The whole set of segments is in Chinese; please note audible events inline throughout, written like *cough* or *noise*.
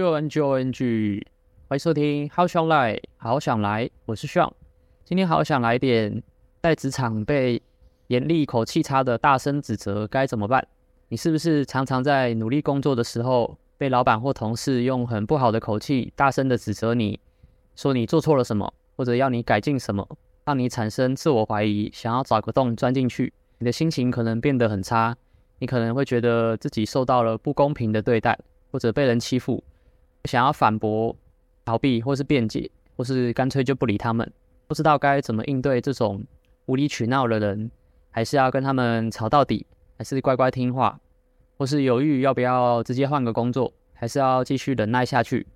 O N G O N G O N 欢迎收听好想来，好想来，我是 Sean。今天好想来点，在职场被严厉、口气差的大声指责该怎么办？你是不是常常在努力工作的时候，被老板或同事用很不好的口气大声的指责你，说你做错了什么，或者要你改进什么，让你产生自我怀疑，想要找个洞钻进去？你的心情可能变得很差，你可能会觉得自己受到了不公平的对待，或者被人欺负，想要反驳、逃避，或是辩解，或是干脆就不理他们，不知道该怎么应对这种无理取闹的人，还是要跟他们吵到底，还是乖乖听话，或是犹豫要不要直接换个工作，还是要继续忍耐下去？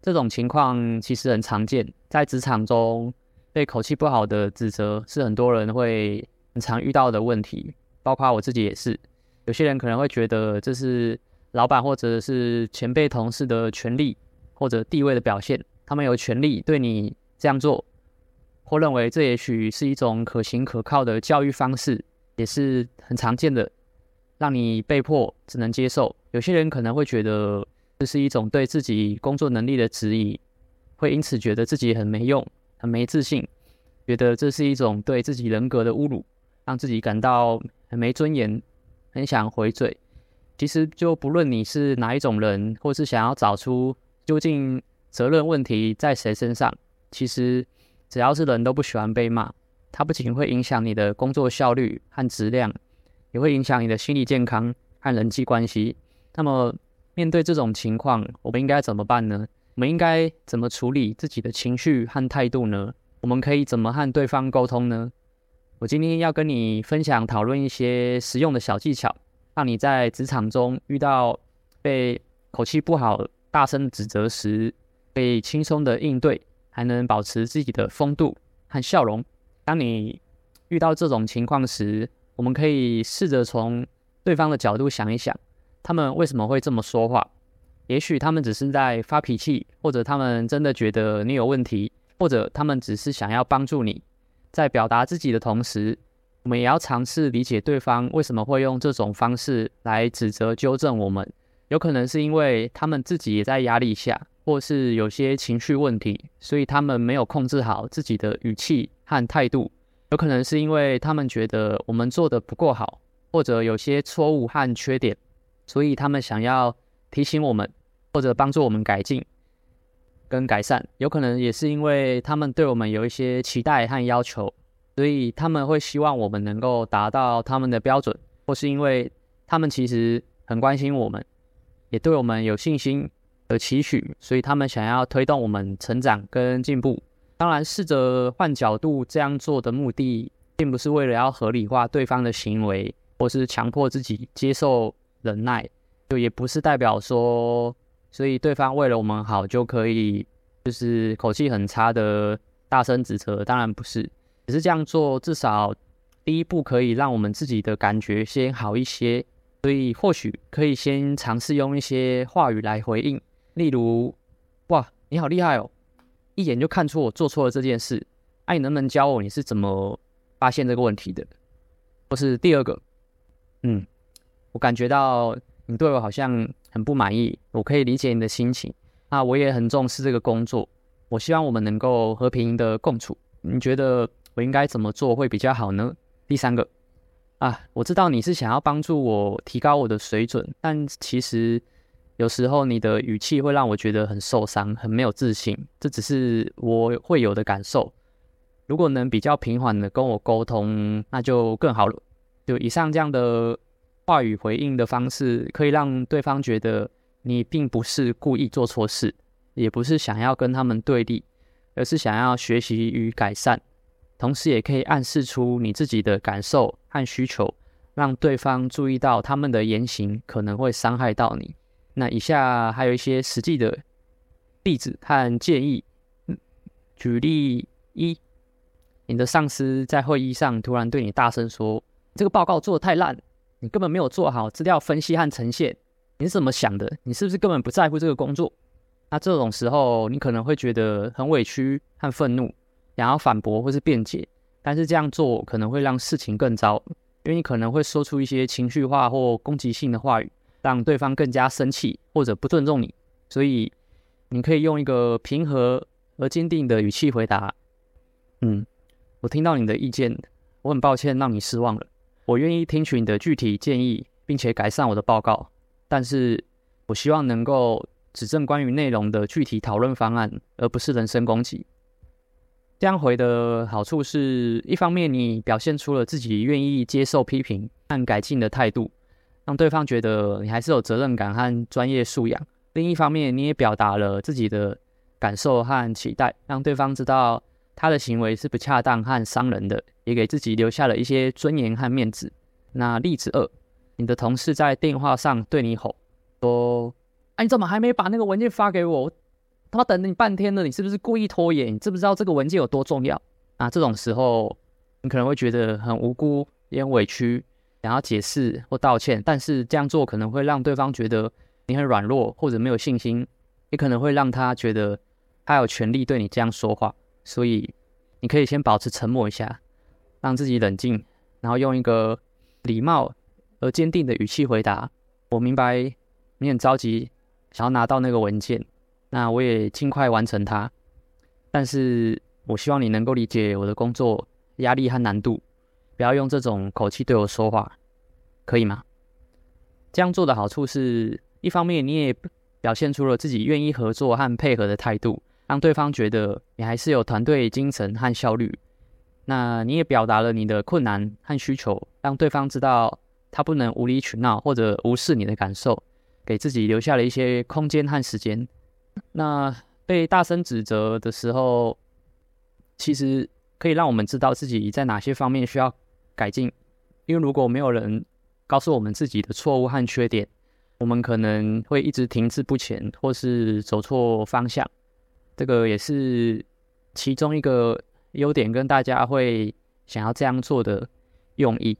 这种情况其实很常见，在职场中被口气不好的指责是很多人会。很常遇到的问题，包括我自己也是。有些人可能会觉得这是老板或者是前辈同事的权利或者地位的表现，他们有权利对你这样做，或认为这也许是一种可行可靠的教育方式，也是很常见的，让你被迫只能接受。有些人可能会觉得这是一种对自己工作能力的质疑，会因此觉得自己很没用、很没自信，觉得这是一种对自己人格的侮辱。让自己感到很没尊严，很想回嘴。其实，就不论你是哪一种人，或是想要找出究竟责任问题在谁身上，其实只要是人都不喜欢被骂。它不仅会影响你的工作效率和质量，也会影响你的心理健康和人际关系。那么，面对这种情况，我们应该怎么办呢？我们应该怎么处理自己的情绪和态度呢？我们可以怎么和对方沟通呢？我今天要跟你分享讨论一些实用的小技巧，让你在职场中遇到被口气不好、大声指责时，可以轻松的应对，还能保持自己的风度和笑容。当你遇到这种情况时，我们可以试着从对方的角度想一想，他们为什么会这么说话？也许他们只是在发脾气，或者他们真的觉得你有问题，或者他们只是想要帮助你。在表达自己的同时，我们也要尝试理解对方为什么会用这种方式来指责、纠正我们。有可能是因为他们自己也在压力下，或是有些情绪问题，所以他们没有控制好自己的语气和态度。有可能是因为他们觉得我们做得不够好，或者有些错误和缺点，所以他们想要提醒我们，或者帮助我们改进。跟改善，有可能也是因为他们对我们有一些期待和要求，所以他们会希望我们能够达到他们的标准，或是因为他们其实很关心我们，也对我们有信心和期许，所以他们想要推动我们成长跟进步。当然，试着换角度这样做的目的，并不是为了要合理化对方的行为，或是强迫自己接受忍耐，就也不是代表说。所以对方为了我们好就可以，就是口气很差的大声指责，当然不是，只是这样做至少第一步可以让我们自己的感觉先好一些。所以或许可以先尝试用一些话语来回应，例如：“哇，你好厉害哦，一眼就看出我做错了这件事，哎，你能不能教我你是怎么发现这个问题的？”或是第二个，嗯，我感觉到你对我好像。很不满意，我可以理解你的心情。那我也很重视这个工作，我希望我们能够和平的共处。你觉得我应该怎么做会比较好呢？第三个，啊，我知道你是想要帮助我提高我的水准，但其实有时候你的语气会让我觉得很受伤，很没有自信。这只是我会有的感受。如果能比较平缓的跟我沟通，那就更好了。就以上这样的。话语回应的方式可以让对方觉得你并不是故意做错事，也不是想要跟他们对立，而是想要学习与改善。同时，也可以暗示出你自己的感受和需求，让对方注意到他们的言行可能会伤害到你。那以下还有一些实际的例子和建议。举例一：你的上司在会议上突然对你大声说：“这个报告做的太烂。”你根本没有做好资料分析和呈现，你是怎么想的？你是不是根本不在乎这个工作？那这种时候，你可能会觉得很委屈和愤怒，想要反驳或是辩解，但是这样做可能会让事情更糟，因为你可能会说出一些情绪化或攻击性的话语，让对方更加生气或者不尊重你。所以你可以用一个平和而坚定的语气回答：“嗯，我听到你的意见，我很抱歉让你失望了。我愿意听取你的具体建议，并且改善我的报告，但是我希望能够指正关于内容的具体讨论方案，而不是人身攻击。”这样回的好处是，一方面你表现出了自己愿意接受批评和改进的态度，让对方觉得你还是有责任感和专业素养；另一方面，你也表达了自己的感受和期待，让对方知道他的行为是不恰当和伤人的，也给自己留下了一些尊严和面子。那例子二，你的同事在电话上对你吼说：“哎，你怎么还没把那个文件发给我？” *laughs* 他妈等了你半天了，你是不是故意拖延？你知不知道这个文件有多重要？啊，这种时候你可能会觉得很无辜，也很委屈，想要解释或道歉，但是这样做可能会让对方觉得你很软弱或者没有信心，也可能会让他觉得他有权利对你这样说话。所以你可以先保持沉默一下，让自己冷静，然后用一个礼貌而坚定的语气回答：“我明白你很着急，想要拿到那个文件。”那我也尽快完成它，但是我希望你能够理解我的工作压力和难度，不要用这种口气对我说话，可以吗？这样做的好处是，一方面你也表现出了自己愿意合作和配合的态度，让对方觉得你还是有团队精神和效率。那你也表达了你的困难和需求，让对方知道他不能无理取闹或者无视你的感受，给自己留下了一些空间和时间。那被大声指责的时候，其实可以让我们知道自己在哪些方面需要改进。因为如果没有人告诉我们自己的错误和缺点，我们可能会一直停滞不前，或是走错方向。这个也是其中一个优点，跟大家会想要这样做的用意。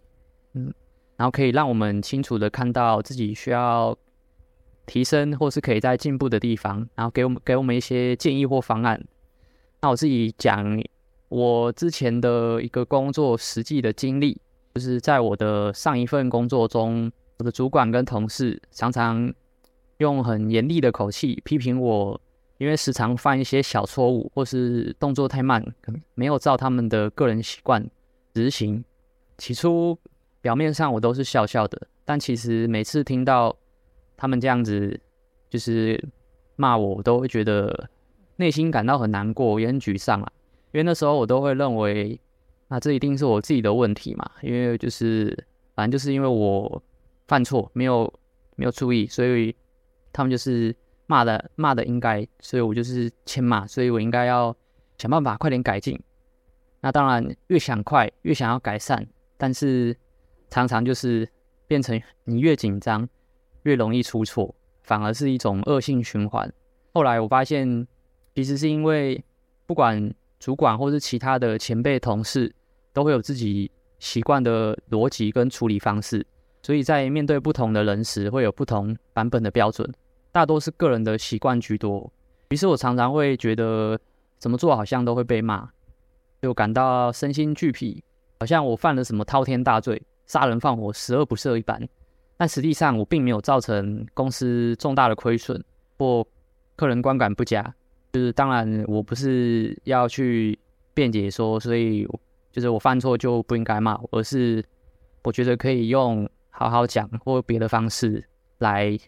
嗯，然后可以让我们清楚的看到自己需要。提升或是可以在进步的地方，然后给我们给我们一些建议或方案。那我自己讲我之前的一个工作实际的经历，就是在我的上一份工作中，我的主管跟同事常常用很严厉的口气批评我，因为时常犯一些小错误或是动作太慢，没有照他们的个人习惯执行。起初表面上我都是笑笑的，但其实每次听到。他们这样子就是骂我，我都会觉得内心感到很难过，也很沮丧啊。因为那时候我都会认为，那这一定是我自己的问题嘛。因为就是反正就是因为我犯错，没有没有注意，所以他们就是骂的骂的应该，所以我就是欠骂，所以我应该要想办法快点改进。那当然越想快越想要改善，但是常常就是变成你越紧张。越容易出错，反而是一种恶性循环。后来我发现，其实是因为不管主管或是其他的前辈同事，都会有自己习惯的逻辑跟处理方式，所以在面对不同的人时，会有不同版本的标准，大多是个人的习惯居多。于是我常常会觉得，怎么做好像都会被骂，就感到身心俱疲，好像我犯了什么滔天大罪，杀人放火，十恶不赦一般。但实际上，我并没有造成公司重大的亏损或客人观感不佳。就是当然，我不是要去辩解说，所以就是我犯错就不应该骂，而是我觉得可以用好好讲或别的方式来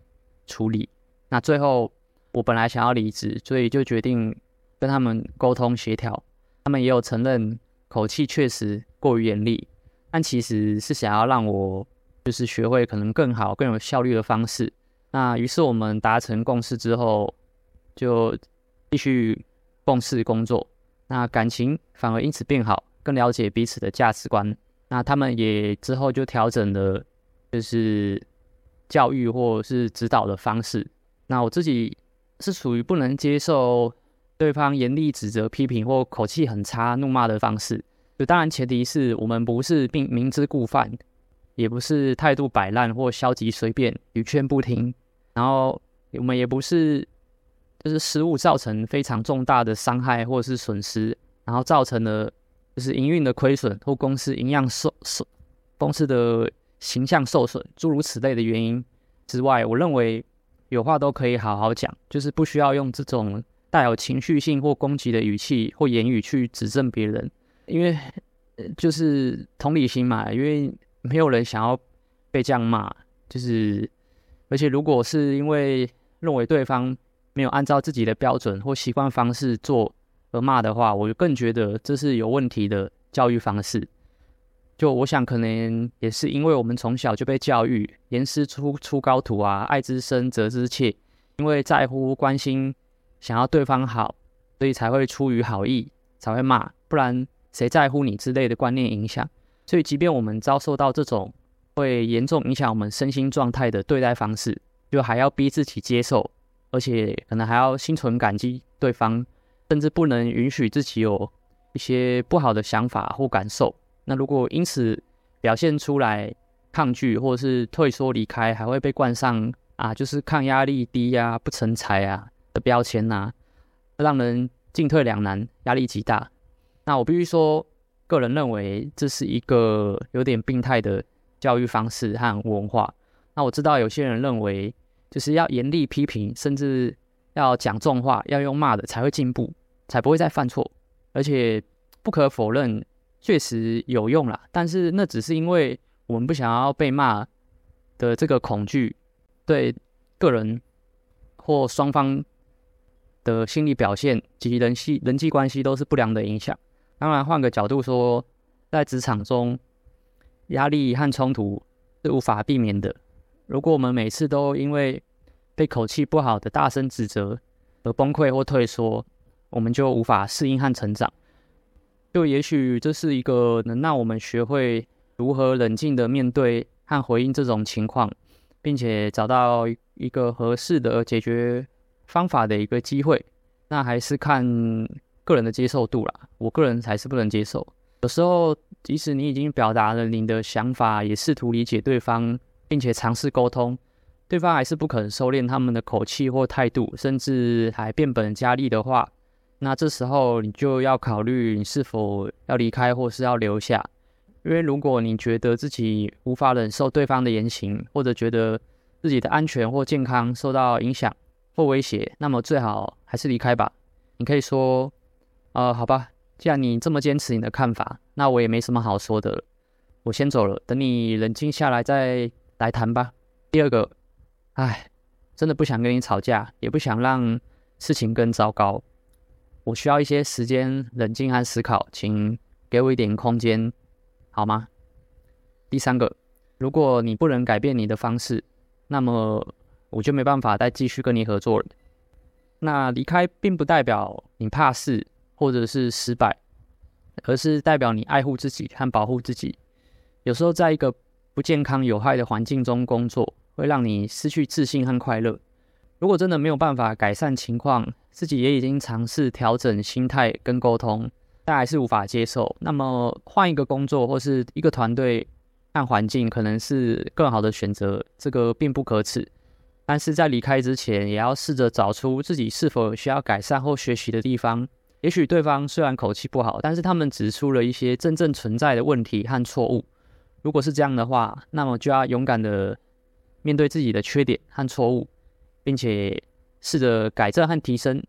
处理。那最后，我本来想要离职，所以就决定跟他们沟通协调。他们也有承认口气确实过于严厉，但其实是想要让我。就是学会可能更好、更有效率的方式。那于是我们达成共识之后，就继续共事工作。那感情反而因此变好，更了解彼此的价值观。那他们也之后就调整了，就是教育或是指导的方式。那我自己是属于不能接受对方严厉指责、批评或口气很差、怒骂的方式。就当然前提是我们不是并明知故犯。也不是态度摆烂或消极随便，屡劝不听，然后我们也不是就是失误造成非常重大的伤害或者是损失，然后造成了就是营运的亏损或公司营养受受公司的形象受损诸如此类的原因之外，我认为有话都可以好好讲，就是不需要用这种带有情绪性或攻击的语气或言语去指正别人，因为就是同理心嘛，因为没有人想要被这样骂，就是而且如果是因为认为对方没有按照自己的标准或习惯方式做而骂的话，我就更觉得这是有问题的教育方式。就我想，可能也是因为我们从小就被教育“严师出出高徒”啊，“爱之深，责之切”，因为在乎、关心、想要对方好，所以才会出于好意才会骂，不然谁在乎你之类的观念影响。所以，即便我们遭受到这种会严重影响我们身心状态的对待方式，就还要逼自己接受，而且可能还要心存感激对方，甚至不能允许自己有一些不好的想法或感受。那如果因此表现出来抗拒或者是退缩离开，还会被冠上啊，就是抗压力低呀、啊、不成才啊的标签呐，让人进退两难，压力极大。那我必须说，个人认为这是一个有点病态的教育方式和文化。那我知道有些人认为，就是要严厉批评，甚至要讲重话，要用骂的才会进步，才不会再犯错。而且不可否认。确实有用啦，但是那只是因为我们不想要被骂的这个恐惧，对个人或双方的心理表现及人际人际关系都是不良的影响。当然，换个角度说，在职场中，压力和冲突是无法避免的。如果我们每次都因为被口气不好的大声指责而崩溃或退缩，我们就无法适应和成长。就也许这是一个能让我们学会如何冷静地面对和回应这种情况，并且找到一个合适的解决方法的一个机会。那还是看个人的接受度啦。我个人还是不能接受。有时候，即使你已经表达了你的想法，也试图理解对方，并且尝试沟通，对方还是不肯收敛他们的口气或态度，甚至还变本加厉的话。那这时候你就要考虑你是否要离开或是要留下，因为如果你觉得自己无法忍受对方的言行，或者觉得自己的安全或健康受到影响或威胁，那么最好还是离开吧。你可以说，呃，好吧，既然你这么坚持你的看法，那我也没什么好说的了，我先走了，等你冷静下来再来谈吧。第二个，唉，真的不想跟你吵架，也不想让事情更糟糕。我需要一些时间冷静和思考，请给我一点空间，好吗？第三个，如果你不能改变你的方式，那么我就没办法再继续跟你合作了。那离开并不代表你怕事或者是失败，而是代表你爱护自己和保护自己。有时候在一个不健康有害的环境中工作，会让你失去自信和快乐。如果真的没有办法改善情况，自己也已经尝试调整心态跟沟通，但还是无法接受，那么换一个工作或是一个团队和环境，可能是更好的选择，这个并不可耻。但是在离开之前，也要试着找出自己是否需要改善或学习的地方。也许对方虽然口气不好，但是他们指出了一些真正存在的问题和错误。如果是这样的话，那么就要勇敢的面对自己的缺点和错误。并且试着改正和提升，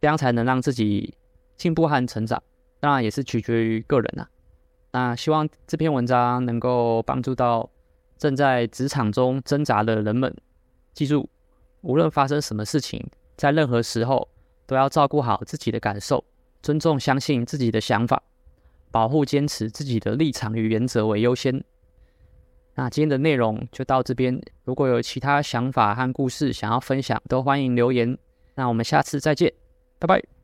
这样才能让自己进步和成长。当然也是取决于个人啊。那希望这篇文章能够帮助到正在职场中挣扎的人们。记住，无论发生什么事情，在任何时候都要照顾好自己的感受，尊重、相信自己的想法，保护、坚持自己的立场与原则为优先。那今天的内容就到这边，如果有其他想法和故事想要分享，都欢迎留言。那我们下次再见，拜拜。